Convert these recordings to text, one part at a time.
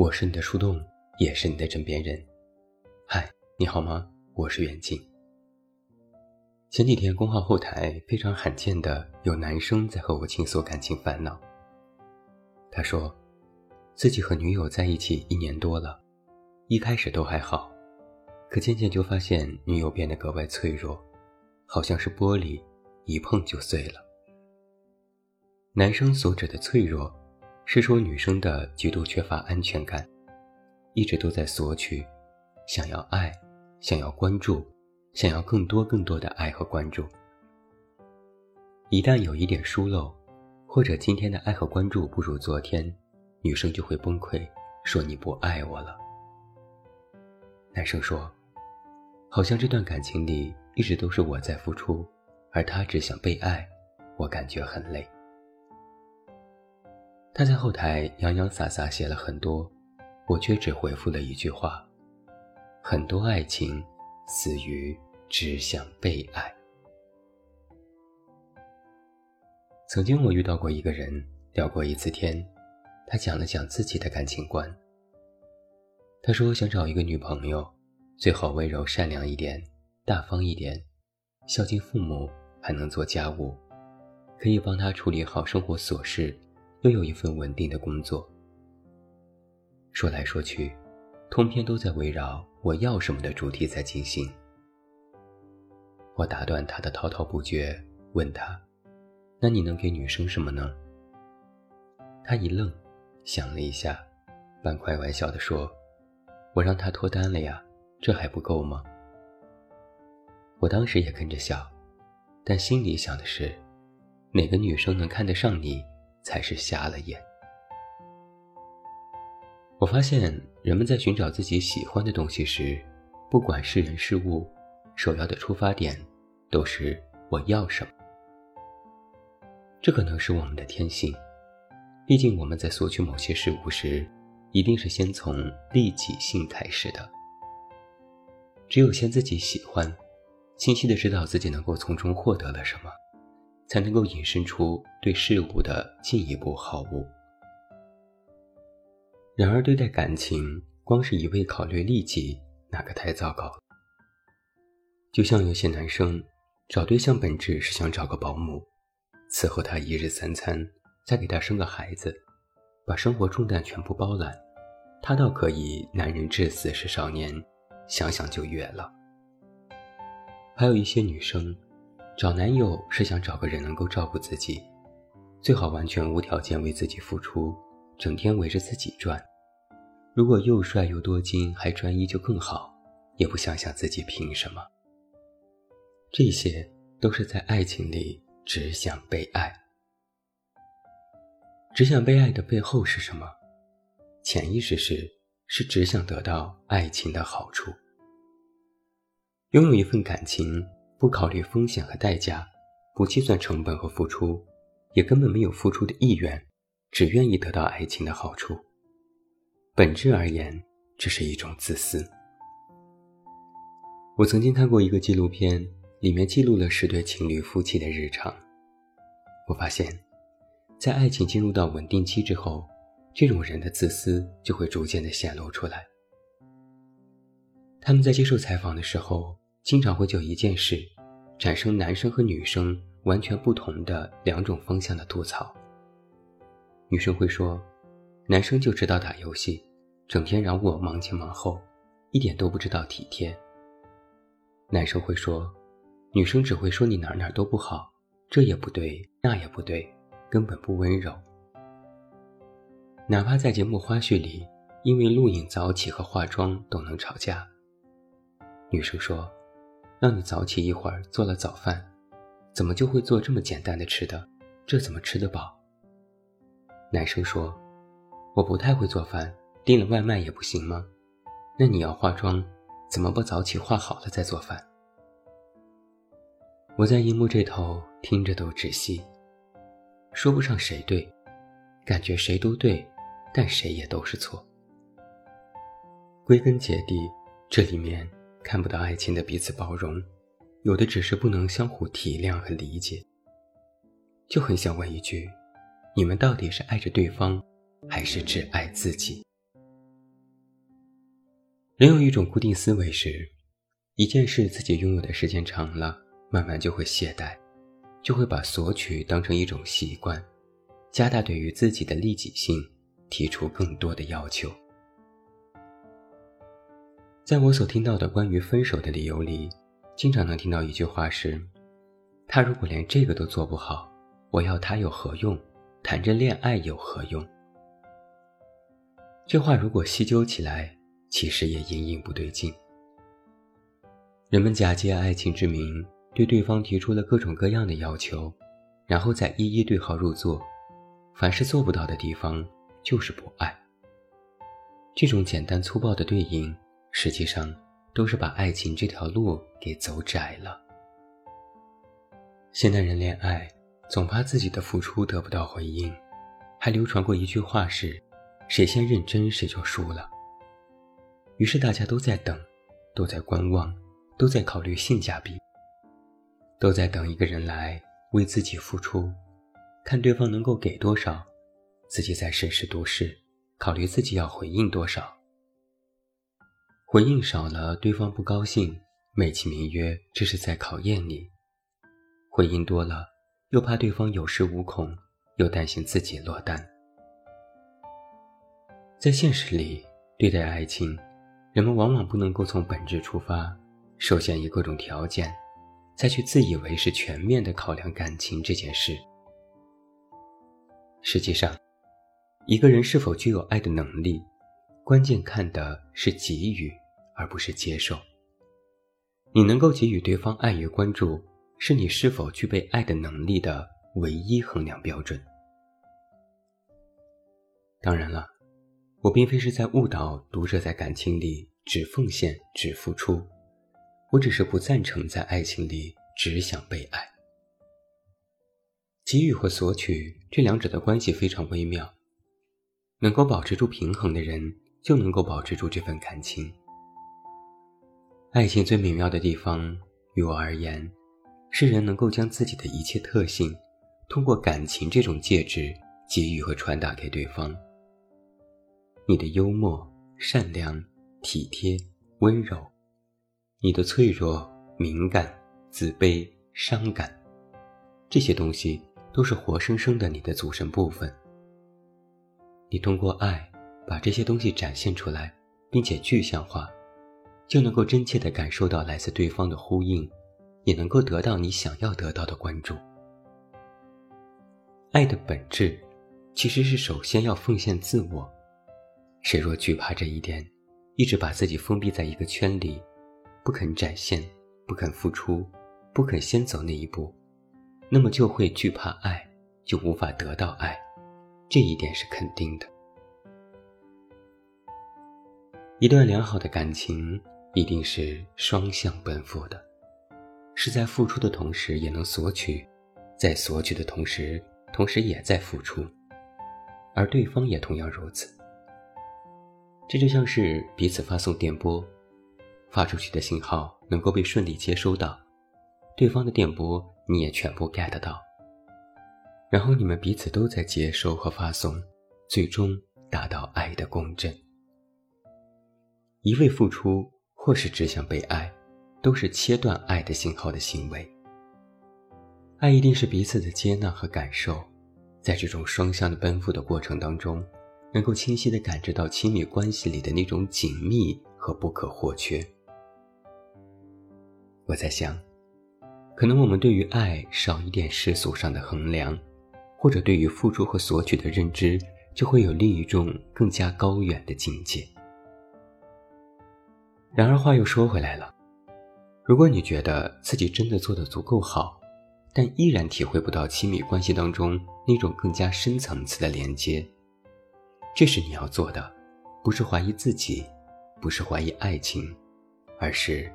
我是你的树洞，也是你的枕边人。嗨，你好吗？我是远近。前几天公号后台非常罕见的有男生在和我倾诉感情烦恼。他说，自己和女友在一起一年多了，一开始都还好，可渐渐就发现女友变得格外脆弱，好像是玻璃，一碰就碎了。男生所指的脆弱。是说女生的极度缺乏安全感，一直都在索取，想要爱，想要关注，想要更多更多的爱和关注。一旦有一点疏漏，或者今天的爱和关注不如昨天，女生就会崩溃，说你不爱我了。男生说，好像这段感情里一直都是我在付出，而他只想被爱，我感觉很累。他在后台洋洋洒洒写了很多，我却只回复了一句话：很多爱情死于只想被爱。曾经我遇到过一个人，聊过一次天，他讲了讲自己的感情观。他说想找一个女朋友，最好温柔善良一点，大方一点，孝敬父母，还能做家务，可以帮他处理好生活琐事。又有一份稳定的工作。说来说去，通篇都在围绕“我要什么”的主题在进行。我打断他的滔滔不绝，问他：“那你能给女生什么呢？”他一愣，想了一下，半开玩笑地说：“我让她脱单了呀，这还不够吗？”我当时也跟着笑，但心里想的是：哪个女生能看得上你？才是瞎了眼。我发现人们在寻找自己喜欢的东西时，不管是人是物，首要的出发点都是我要什么。这可能是我们的天性，毕竟我们在索取某些事物时，一定是先从利己性开始的。只有先自己喜欢，清晰的知道自己能够从中获得了什么。才能够引申出对事物的进一步好恶。然而，对待感情，光是一味考虑利己，那可太糟糕了。就像有些男生找对象，本质是想找个保姆，伺候他一日三餐，再给他生个孩子，把生活重担全部包揽，他倒可以男人至死是少年，想想就悦了。还有一些女生。找男友是想找个人能够照顾自己，最好完全无条件为自己付出，整天围着自己转。如果又帅又多金还专一就更好，也不想想自己凭什么。这些都是在爱情里只想被爱。只想被爱的背后是什么？潜意识是是只想得到爱情的好处，拥有一份感情。不考虑风险和代价，不计算成本和付出，也根本没有付出的意愿，只愿意得到爱情的好处。本质而言，这是一种自私。我曾经看过一个纪录片，里面记录了十对情侣夫妻的日常。我发现，在爱情进入到稳定期之后，这种人的自私就会逐渐的显露出来。他们在接受采访的时候。经常会就一件事，产生男生和女生完全不同的两种方向的吐槽。女生会说，男生就知道打游戏，整天让我忙前忙后，一点都不知道体贴。男生会说，女生只会说你哪哪都不好，这也不对，那也不对，根本不温柔。哪怕在节目花絮里，因为录影早起和化妆都能吵架。女生说。让你早起一会儿做了早饭，怎么就会做这么简单的吃的？这怎么吃得饱？男生说：“我不太会做饭，订了外卖也不行吗？那你要化妆，怎么不早起化好了再做饭？”我在荧幕这头听着都窒息，说不上谁对，感觉谁都对，但谁也都是错。归根结底，这里面。看不到爱情的彼此包容，有的只是不能相互体谅和理解。就很想问一句：你们到底是爱着对方，还是只爱自己？人有一种固定思维是，一件事自己拥有的时间长了，慢慢就会懈怠，就会把索取当成一种习惯，加大对于自己的利己性，提出更多的要求。在我所听到的关于分手的理由里，经常能听到一句话是：“他如果连这个都做不好，我要他有何用？谈着恋爱有何用？”这话如果细究起来，其实也隐隐不对劲。人们假借爱情之名，对对方提出了各种各样的要求，然后再一一对号入座，凡是做不到的地方，就是不爱。这种简单粗暴的对应。实际上，都是把爱情这条路给走窄了。现代人恋爱，总怕自己的付出得不到回应，还流传过一句话是：“谁先认真，谁就输了。”于是大家都在等，都在观望，都在考虑性价比，都在等一个人来为自己付出，看对方能够给多少，自己再审时度势，考虑自己要回应多少。回应少了，对方不高兴，美其名曰这是在考验你；回应多了，又怕对方有恃无恐，又担心自己落单。在现实里，对待爱情，人们往往不能够从本质出发，首先以各种条件，再去自以为是全面的考量感情这件事。实际上，一个人是否具有爱的能力，关键看的是给予。而不是接受。你能够给予对方爱与关注，是你是否具备爱的能力的唯一衡量标准。当然了，我并非是在误导读者在感情里只奉献、只付出，我只是不赞成在爱情里只想被爱。给予和索取这两者的关系非常微妙，能够保持住平衡的人，就能够保持住这份感情。爱情最美妙的地方，于我而言，是人能够将自己的一切特性，通过感情这种介质给予和传达给对方。你的幽默、善良、体贴、温柔，你的脆弱、敏感、自卑、伤感，这些东西都是活生生的你的组成部分。你通过爱，把这些东西展现出来，并且具象化。就能够真切地感受到来自对方的呼应，也能够得到你想要得到的关注。爱的本质，其实是首先要奉献自我。谁若惧怕这一点，一直把自己封闭在一个圈里，不肯展现，不肯付出，不肯先走那一步，那么就会惧怕爱，就无法得到爱。这一点是肯定的。一段良好的感情。一定是双向奔赴的，是在付出的同时也能索取，在索取的同时，同时也在付出，而对方也同样如此。这就像是彼此发送电波，发出去的信号能够被顺利接收到，对方的电波你也全部 get 到，然后你们彼此都在接收和发送，最终达到爱的共振。一味付出。或是只想被爱，都是切断爱的信号的行为。爱一定是彼此的接纳和感受，在这种双向的奔赴的过程当中，能够清晰的感知到亲密关系里的那种紧密和不可或缺。我在想，可能我们对于爱少一点世俗上的衡量，或者对于付出和索取的认知，就会有另一种更加高远的境界。然而话又说回来了，如果你觉得自己真的做得足够好，但依然体会不到亲密关系当中那种更加深层次的连接，这是你要做的，不是怀疑自己，不是怀疑爱情，而是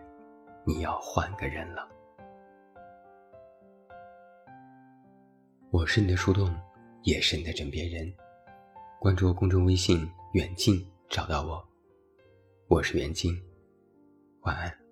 你要换个人了。我是你的树洞，也是你的枕边人。关注公众微信“远近”，找到我。我是袁静。晚安。